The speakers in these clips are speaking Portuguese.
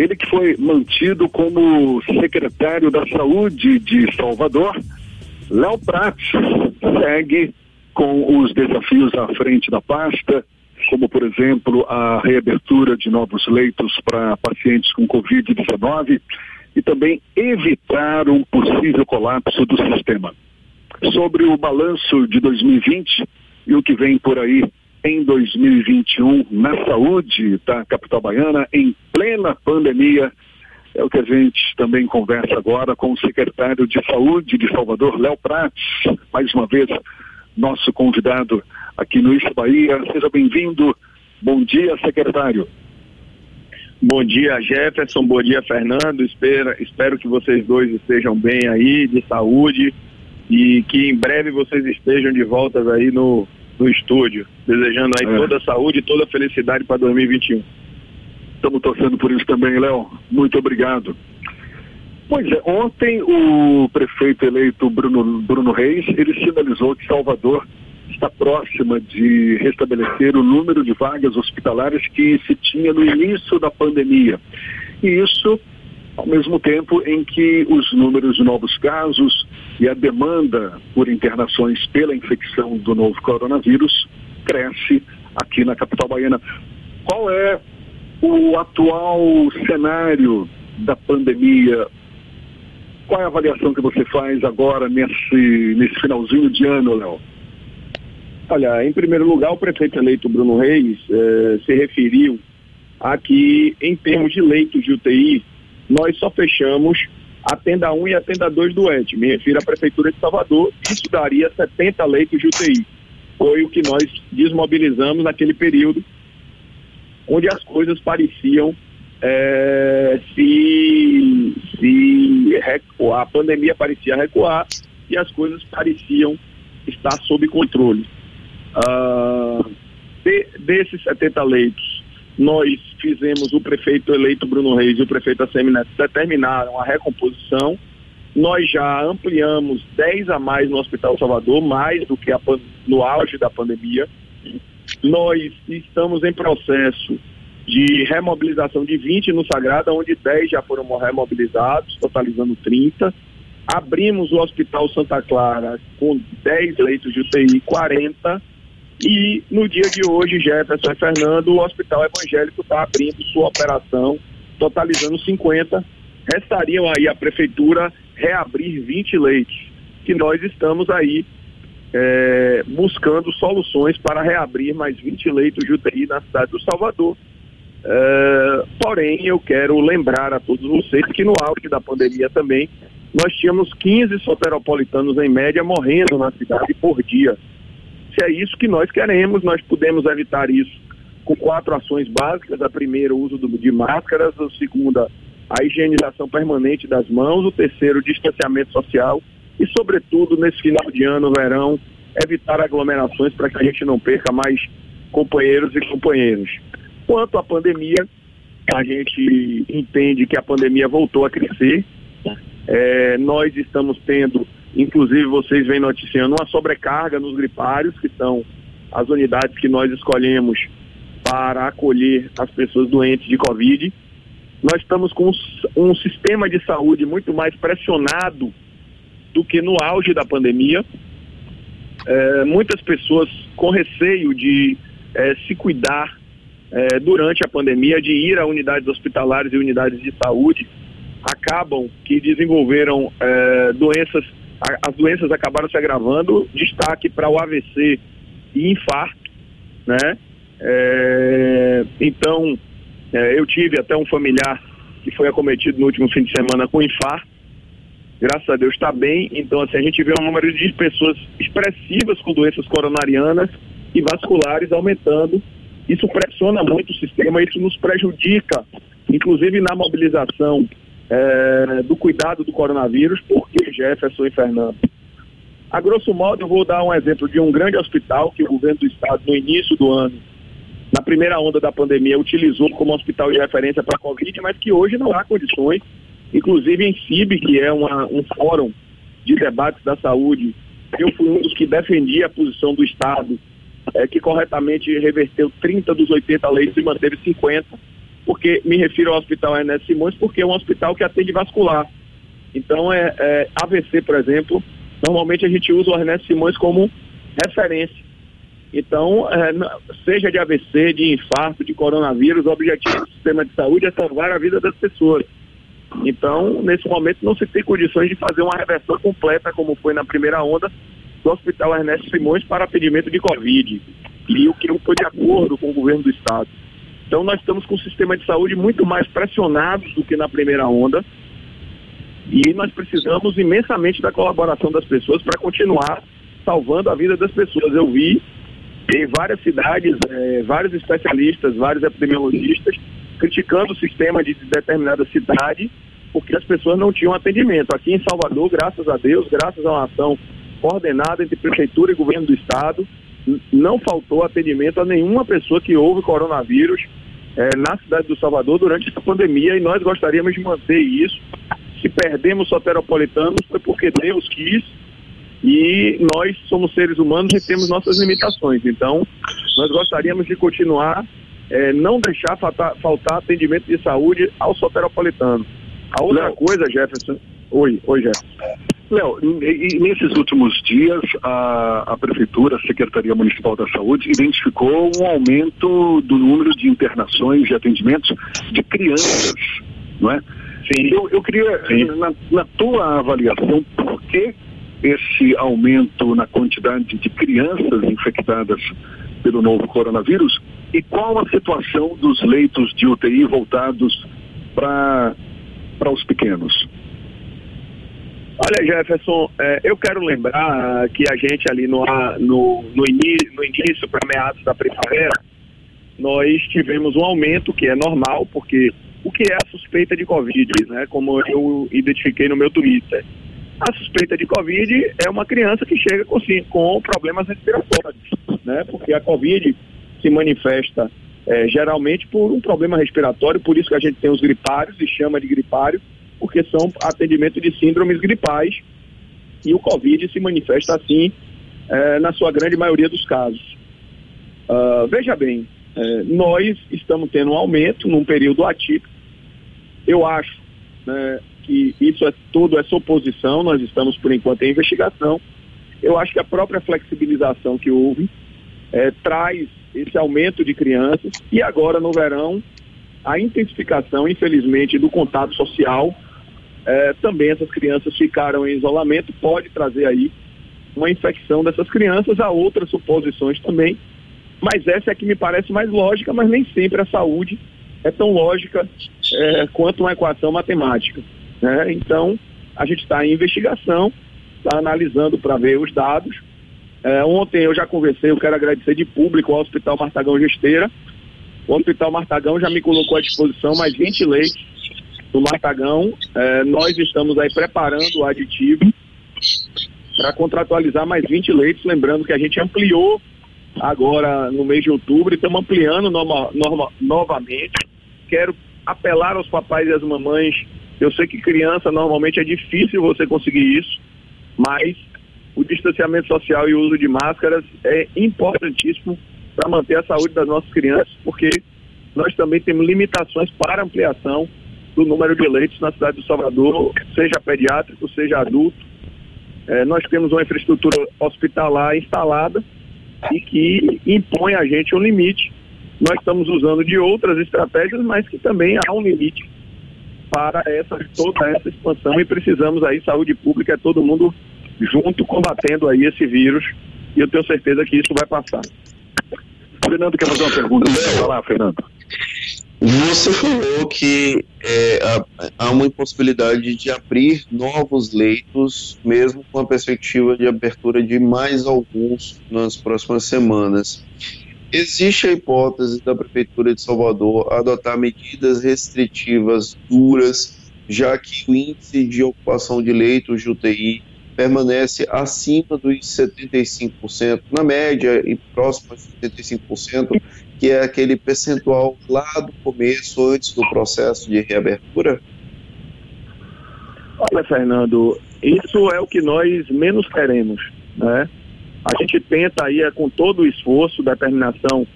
Ele que foi mantido como secretário da Saúde de Salvador, Léo Prats segue com os desafios à frente da pasta, como, por exemplo, a reabertura de novos leitos para pacientes com Covid-19 e também evitar um possível colapso do sistema. Sobre o balanço de 2020 e o que vem por aí em 2021 na saúde da capital baiana, em plena pandemia, é o que a gente também conversa agora com o secretário de Saúde de Salvador, Léo Prates, mais uma vez nosso convidado aqui no Isso Bahia. Seja bem-vindo. Bom dia, secretário. Bom dia, Jefferson. Bom dia, Fernando. Espero, espero que vocês dois estejam bem aí, de saúde, e que em breve vocês estejam de volta aí no, no estúdio. Desejando aí é. toda a saúde e toda a felicidade para 2021. Estamos torcendo por isso também, Léo. Muito obrigado. Pois é, ontem o prefeito eleito Bruno, Bruno Reis, ele sinalizou que Salvador está próxima de restabelecer o número de vagas hospitalares que se tinha no início da pandemia. E isso ao mesmo tempo em que os números de novos casos e a demanda por internações pela infecção do novo coronavírus cresce aqui na capital baiana. Qual é o atual cenário da pandemia qual é a avaliação que você faz agora nesse, nesse finalzinho de ano, Léo? Olha, em primeiro lugar, o prefeito eleito Bruno Reis eh, se referiu a que, em termos de leitos de UTI, nós só fechamos a tenda 1 e a tenda 2 do ET. Me refiro à Prefeitura de Salvador, isso daria 70 leitos de UTI. Foi o que nós desmobilizamos naquele período, onde as coisas pareciam é, se, se a pandemia parecia recuar e as coisas pareciam estar sob controle. Uh, de, desses 70 leitos, nós fizemos o prefeito eleito Bruno Reis e o prefeito Assemineto determinaram a recomposição. Nós já ampliamos 10 a mais no Hospital Salvador, mais do que a, no auge da pandemia. Nós estamos em processo de remobilização de 20 no Sagrada, onde 10 já foram remobilizados, totalizando 30. Abrimos o Hospital Santa Clara com 10 leitos de UTI, 40. E no dia de hoje, Jefferson e Fernando, o Hospital Evangélico está abrindo sua operação, totalizando 50. Restariam aí a Prefeitura reabrir 20 leitos, que nós estamos aí é, buscando soluções para reabrir mais 20 leitos de UTI na cidade do Salvador Uh, porém, eu quero lembrar a todos vocês que no auge da pandemia também, nós tínhamos 15 soteropolitanos em média morrendo na cidade por dia. Se é isso que nós queremos, nós podemos evitar isso com quatro ações básicas. A primeira, o uso do, de máscaras. A segunda, a higienização permanente das mãos. O terceiro, o distanciamento social. E, sobretudo, nesse final de ano, verão, evitar aglomerações para que a gente não perca mais companheiros e companheiros. Quanto à pandemia, a gente entende que a pandemia voltou a crescer. É, nós estamos tendo, inclusive vocês vêm noticiando, uma sobrecarga nos gripários, que são as unidades que nós escolhemos para acolher as pessoas doentes de Covid. Nós estamos com um, sistema de saúde muito mais pressionado do que no auge da pandemia. É, muitas pessoas com receio de é, se cuidar é, durante a pandemia de ir a unidades hospitalares e unidades de saúde acabam que desenvolveram é, doenças, a, as doenças acabaram se agravando, destaque para o AVC e infarto, né? É, então, é, eu tive até um familiar que foi acometido no último fim de semana com infarto, graças a Deus está bem, então assim, a gente vê um número de pessoas expressivas com doenças coronarianas e vasculares aumentando. Isso pressiona muito o sistema, isso nos prejudica, inclusive na mobilização é, do cuidado do coronavírus, porque Jefferson e Fernando. A grosso modo, eu vou dar um exemplo de um grande hospital que o governo do estado, no início do ano, na primeira onda da pandemia, utilizou como hospital de referência para a Covid, mas que hoje não há condições, inclusive em CIB, que é uma, um fórum de debates da saúde, eu fui um dos que defendia a posição do Estado é, que corretamente reverteu 30 dos 80 leitos e manteve 50. Porque me refiro ao Hospital Ernesto Simões, porque é um hospital que atende vascular. Então, é, é AVC, por exemplo, normalmente a gente usa o Ernesto Simões como referência. Então, é, seja de AVC, de infarto, de coronavírus, o objetivo do sistema de saúde é salvar a vida das pessoas. Então, nesse momento, não se tem condições de fazer uma reversão completa, como foi na primeira onda, do Hospital Ernesto Simões para atendimento de Covid. E o que não foi de acordo com o governo do Estado. Então, nós estamos com um sistema de saúde muito mais pressionado do que na primeira onda. E nós precisamos imensamente da colaboração das pessoas para continuar salvando a vida das pessoas. Eu vi em várias cidades, é, vários especialistas, vários epidemiologistas criticando o sistema de determinada cidade porque as pessoas não tinham atendimento. Aqui em Salvador, graças a Deus, graças a uma ação coordenada entre prefeitura e governo do estado, não faltou atendimento a nenhuma pessoa que houve coronavírus é, na cidade do Salvador durante essa pandemia e nós gostaríamos de manter isso. Se perdemos soteropolitanos foi porque Deus quis e nós somos seres humanos e temos nossas limitações. Então, nós gostaríamos de continuar, é, não deixar faltar, faltar, atendimento de saúde ao soteropolitano. A outra Léo. coisa, Jefferson. Oi, oi, Jefferson. Léo, nesses últimos dias, a, a Prefeitura, a Secretaria Municipal da Saúde, identificou um aumento do número de internações e atendimentos de crianças, não é? Sim. Eu, eu queria, na, na tua avaliação, por que esse aumento na quantidade de crianças infectadas pelo novo coronavírus e qual a situação dos leitos de UTI voltados para os pequenos? Olha, Jefferson, é, eu quero lembrar que a gente ali no, no, no, início, no início para meados da primavera, nós tivemos um aumento que é normal, porque o que é a suspeita de Covid, né? Como eu identifiquei no meu Twitter. A suspeita de Covid é uma criança que chega com, com problemas respiratórios, né? Porque a Covid se manifesta é, geralmente por um problema respiratório, por isso que a gente tem os gripários e chama de gripário, porque são atendimento de síndromes gripais e o Covid se manifesta assim é, na sua grande maioria dos casos. Uh, veja bem, é, nós estamos tendo um aumento num período atípico. Eu acho né, que isso é tudo é suposição, nós estamos por enquanto em investigação. Eu acho que a própria flexibilização que houve traz esse aumento de crianças e agora no verão a intensificação, infelizmente, do contato social. É, também essas crianças ficaram em isolamento, pode trazer aí uma infecção dessas crianças, há outras suposições também, mas essa é que me parece mais lógica, mas nem sempre a saúde é tão lógica é, quanto uma equação matemática. Né? Então, a gente está em investigação, está analisando para ver os dados. É, ontem eu já conversei, eu quero agradecer de público ao Hospital Martagão Gesteira. O Hospital Martagão já me colocou à disposição mais 20 leitos no Martagão. É, nós estamos aí preparando o aditivo para contratualizar mais 20 leitos, lembrando que a gente ampliou agora no mês de outubro e estamos ampliando norma, novamente. Quero apelar aos papais e às mamães eu sei que criança normalmente é difícil você conseguir isso, mas o distanciamento social e o uso de máscaras é importantíssimo para manter a saúde das nossas crianças, porque nós também temos limitações para ampliação do número de leitos na cidade do Salvador, seja pediátrico, seja adulto. É, nós temos uma infraestrutura hospitalar instalada e que impõe a gente um limite. Nós estamos usando de outras estratégias, mas que também há um limite para essa, toda essa expansão e precisamos aí, saúde pública, é todo mundo junto combatendo aí esse vírus e eu tenho certeza que isso vai passar. Fernando quer fazer uma pergunta? Vai Fernando. Você falou que é, há uma impossibilidade de abrir novos leitos, mesmo com a perspectiva de abertura de mais alguns nas próximas semanas. Existe a hipótese da Prefeitura de Salvador adotar medidas restritivas duras, já que o índice de ocupação de leitos de UTI permanece acima dos 75%, na média e próximo a 75%, que é aquele percentual lá do começo, antes do processo de reabertura? Olha, Fernando, isso é o que nós menos queremos, né? A gente tenta aí, é, com todo o esforço, determinação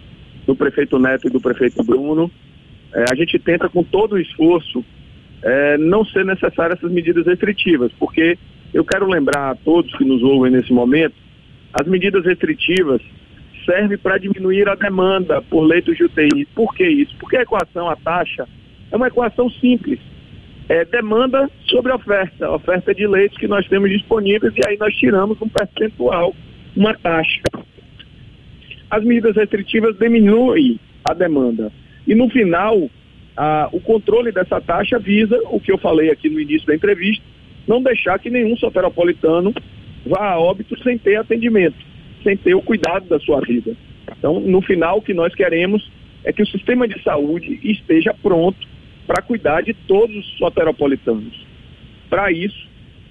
do prefeito Neto e do prefeito Bruno, é, a gente tenta com todo o esforço é, não ser necessário essas medidas restritivas, porque eu quero lembrar a todos que nos ouvem nesse momento, as medidas restritivas servem para diminuir a demanda por leitos de UTI. Por que isso? Porque a equação, a taxa, é uma equação simples. É demanda sobre oferta, oferta de leitos que nós temos disponíveis e aí nós tiramos um percentual, uma taxa. As medidas restritivas diminuem a demanda. E no final, o controle dessa taxa visa, o que eu falei aqui no início da entrevista, não deixar que nenhum soteropolitano vá a óbito sem ter atendimento, sem ter o cuidado da sua vida. Então, no final, o que nós queremos é que o sistema de saúde esteja pronto para cuidar de todos os soteropolitanos. Para isso,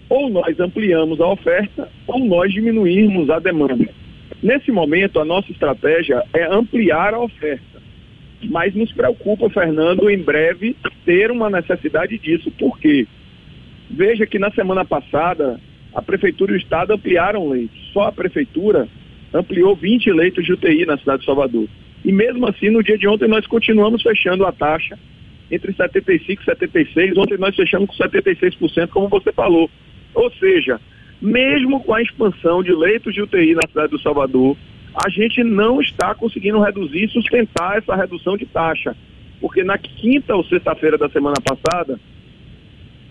ou nós ampliamos a oferta ou nós diminuirmos a demanda. Nesse momento, a nossa estratégia é ampliar a oferta mas nos preocupa, Fernando, em breve ter uma necessidade disso. Por quê? Veja que na semana passada a Prefeitura e o Estado ampliaram leitos. Só a Prefeitura ampliou 20 leitos de UTI na cidade de Salvador. E mesmo assim, no dia de ontem, nós continuamos fechando a taxa entre 75% e 76%. Ontem nós fechamos com 76%, como você falou. Ou seja, mesmo com a expansão de leitos de UTI na cidade do Salvador, a gente não está conseguindo reduzir e sustentar essa redução de taxa. Porque na quinta ou sexta-feira da semana passada,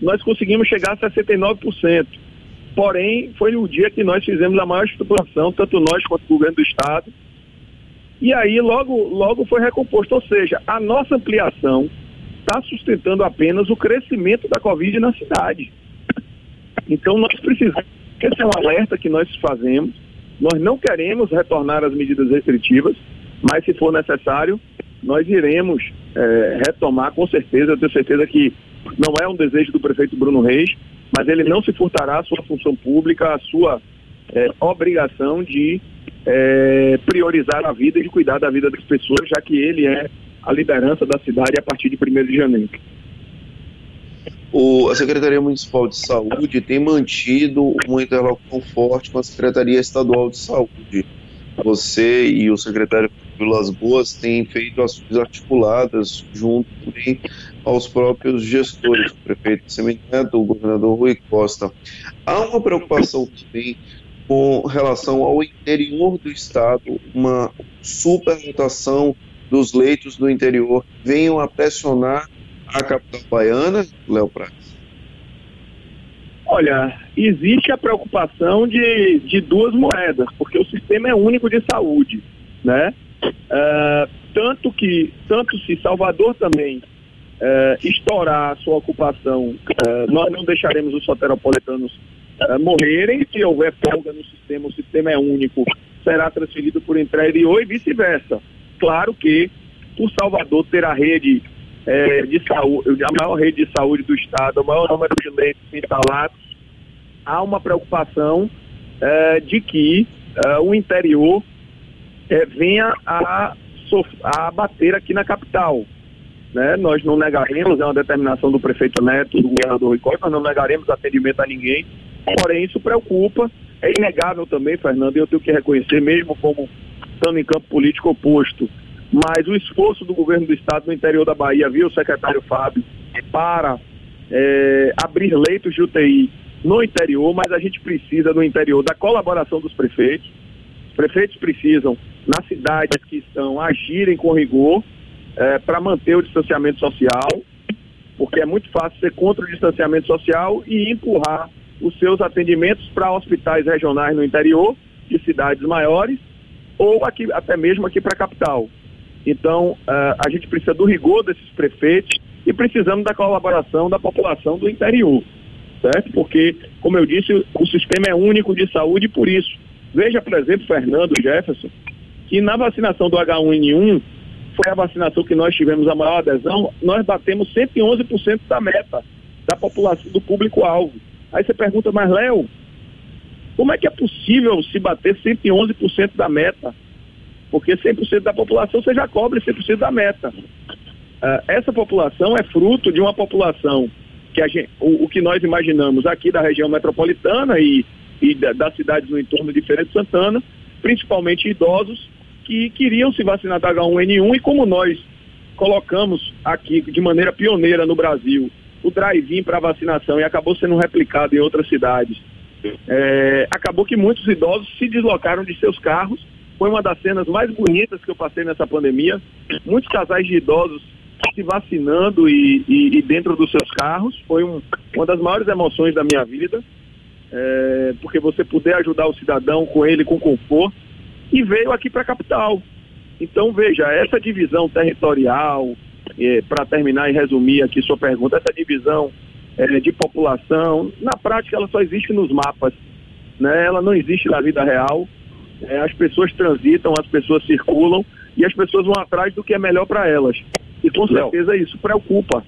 nós conseguimos chegar a 69%. Porém, foi o dia que nós fizemos a maior estruturação, tanto nós quanto o governo do Estado. E aí logo, logo foi recomposto. Ou seja, a nossa ampliação está sustentando apenas o crescimento da Covid na cidade. Então nós precisamos, esse é um alerta que nós fazemos, nós não queremos retornar às medidas restritivas, mas se for necessário, nós iremos é, retomar com certeza. Eu tenho certeza que não é um desejo do prefeito Bruno Reis, mas ele não se furtará a sua função pública, a sua é, obrigação de é, priorizar a vida e de cuidar da vida das pessoas, já que ele é a liderança da cidade a partir de 1 de janeiro. O, a Secretaria Municipal de Saúde tem mantido uma interlocução forte com a Secretaria Estadual de Saúde. Você e o secretário Vilas Boas têm feito ações articuladas junto também aos próprios gestores, o prefeito Semineto, o governador Rui Costa. Há uma preocupação também com relação ao interior do estado, uma superlotação dos leitos do interior venham a pressionar a capital baiana, Léo Prates? Olha, existe a preocupação de, de duas moedas, porque o sistema é único de saúde, né? Uh, tanto que, tanto se Salvador também uh, estourar a sua ocupação, uh, nós não deixaremos os soteropolitanos morrerem. Se houver folga no sistema, o sistema é único, será transferido por interior e vice-versa. Claro que por Salvador ter a rede é, de saúde, a maior rede de saúde do estado, o maior número de leitos instalados, há uma preocupação é, de que é, o interior é, venha a, a bater aqui na capital. Né? Nós não negaremos, é uma determinação do prefeito Neto, do governador Rui nós não negaremos atendimento a ninguém, porém isso preocupa. É inegável também, Fernando, eu tenho que reconhecer, mesmo como estando em campo político oposto, mas o esforço do governo do estado no interior da Bahia, viu, secretário Fábio, para é, abrir leitos de UTI no interior, mas a gente precisa no interior da colaboração dos prefeitos. Os prefeitos precisam, nas cidades que estão, agirem com rigor é, para manter o distanciamento social, porque é muito fácil ser contra o distanciamento social e empurrar os seus atendimentos para hospitais regionais no interior de cidades maiores ou aqui, até mesmo aqui para a capital. Então, uh, a gente precisa do rigor desses prefeitos e precisamos da colaboração da população do interior, certo? Porque, como eu disse, o sistema é único de saúde por isso. Veja, por exemplo, Fernando Jefferson, que na vacinação do H1N1 foi a vacinação que nós tivemos a maior adesão, nós batemos 111% da meta da população, do público-alvo. Aí você pergunta, mas Léo, como é que é possível se bater 111% da meta? Porque 100% da população você já cobre 100% da meta. Uh, essa população é fruto de uma população que gente, o, o, que nós imaginamos aqui da região metropolitana e, e da, das cidades no entorno de Feira de Santana, principalmente idosos que queriam se vacinar da H1N1 e como nós colocamos aqui de maneira pioneira no Brasil o drive-in para vacinação e acabou sendo replicado em outras cidades. É, acabou que muitos idosos se deslocaram de seus carros. Foi uma das cenas mais bonitas que eu passei nessa pandemia. Muitos casais de idosos se vacinando e, e, e dentro dos seus carros. Foi um, uma das maiores emoções da minha vida. É, porque você puder ajudar o cidadão com ele com conforto e veio aqui para a capital. Então veja, essa divisão territorial, é, para terminar e resumir aqui sua pergunta, essa divisão é, de população, na prática ela só existe nos mapas, né? ela não existe na vida real. É, as pessoas transitam, as pessoas circulam e as pessoas vão atrás do que é melhor para elas. E com certeza isso preocupa.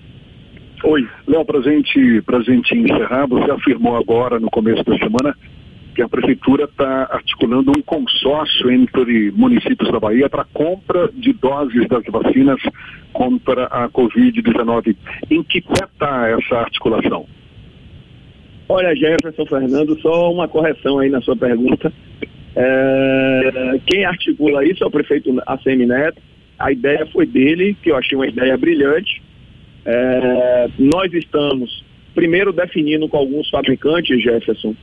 Oi. Léo, para gente, a gente encerrar, você afirmou agora, no começo da semana, que a prefeitura está articulando um consórcio entre municípios da Bahia para compra de doses das vacinas contra a Covid-19. Em que pé está essa articulação? Olha, Jefferson Fernando, só uma correção aí na sua pergunta. É, quem articula isso é o prefeito ACM Neto. A ideia foi dele, que eu achei uma ideia brilhante. É, nós estamos, primeiro, definindo com alguns fabricantes, Jefferson,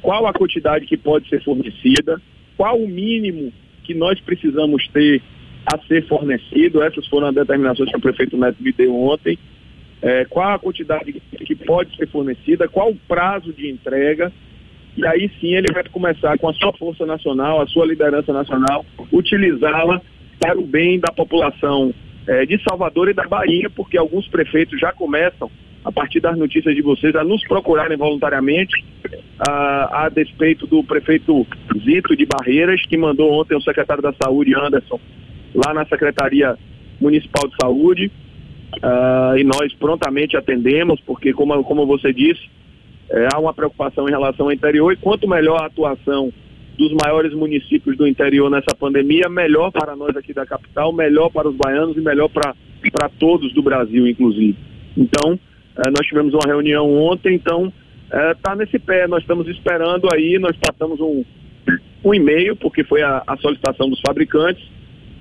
qual a quantidade que pode ser fornecida, qual o mínimo que nós precisamos ter a ser fornecido. Essas foram as determinações que o prefeito Neto me deu ontem. É, qual a quantidade que pode ser fornecida, qual o prazo de entrega. E aí sim ele vai começar com a sua força nacional, a sua liderança nacional, utilizá-la para o bem da população é, de Salvador e da Bahia, porque alguns prefeitos já começam a partir das notícias de vocês, a nos procurarem voluntariamente, a, a despeito do prefeito Zito de Barreiras, que mandou ontem o secretário da Saúde, Anderson, lá na Secretaria Municipal de Saúde, uh, e nós prontamente atendemos, porque, como, como você disse, é, há uma preocupação em relação ao interior, e quanto melhor a atuação dos maiores municípios do interior nessa pandemia, melhor para nós aqui da capital, melhor para os baianos e melhor para todos do Brasil, inclusive. Então, é, nós tivemos uma reunião ontem, então está é, nesse pé. Nós estamos esperando aí, nós passamos um, um e-mail, porque foi a, a, solicitação dos fabricantes,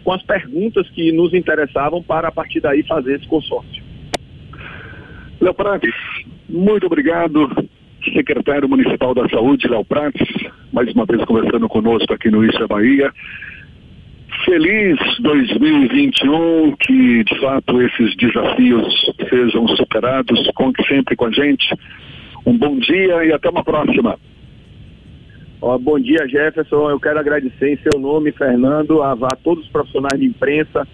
com as perguntas que nos interessavam para a partir daí fazer esse consórcio. Léo Prates, muito obrigado. Secretário Municipal da Saúde, Léo Prates, mais uma vez conversando conosco aqui no Isso é Bahia. Feliz 2021, que de fato esses desafios sejam superados. Conte sempre com a gente. Um bom dia e até uma próxima. Bom dia, Jefferson. Eu quero agradecer em seu nome, Fernando, a, a todos os profissionais de imprensa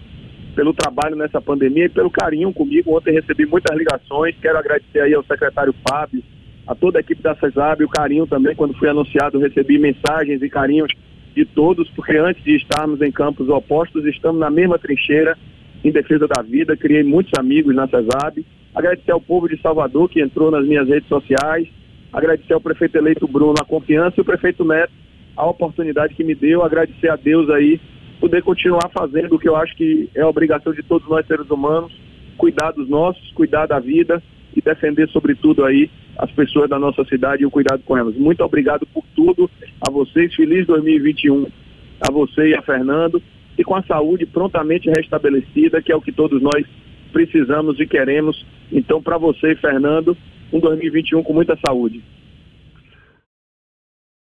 pelo trabalho nessa pandemia e pelo carinho comigo. Ontem recebi muitas ligações. Quero agradecer aí ao secretário Fábio, a toda a equipe da CESAB, o carinho também. Quando fui anunciado, recebi mensagens e carinhos de todos, porque antes de estarmos em campos opostos, estamos na mesma trincheira em defesa da vida. Criei muitos amigos na CESAB. Agradecer ao povo de Salvador que entrou nas minhas redes sociais. Agradecer ao prefeito eleito Bruno a confiança e o prefeito Neto a oportunidade que me deu. Agradecer a Deus aí poder continuar fazendo o que eu acho que é obrigação de todos nós seres humanos, cuidar dos nossos, cuidar da vida e defender sobretudo aí as pessoas da nossa cidade e o cuidado com elas. Muito obrigado por tudo a vocês. Feliz 2021 a você e a Fernando. E com a saúde prontamente restabelecida, que é o que todos nós precisamos e queremos. Então, para você, Fernando, um 2021 com muita saúde.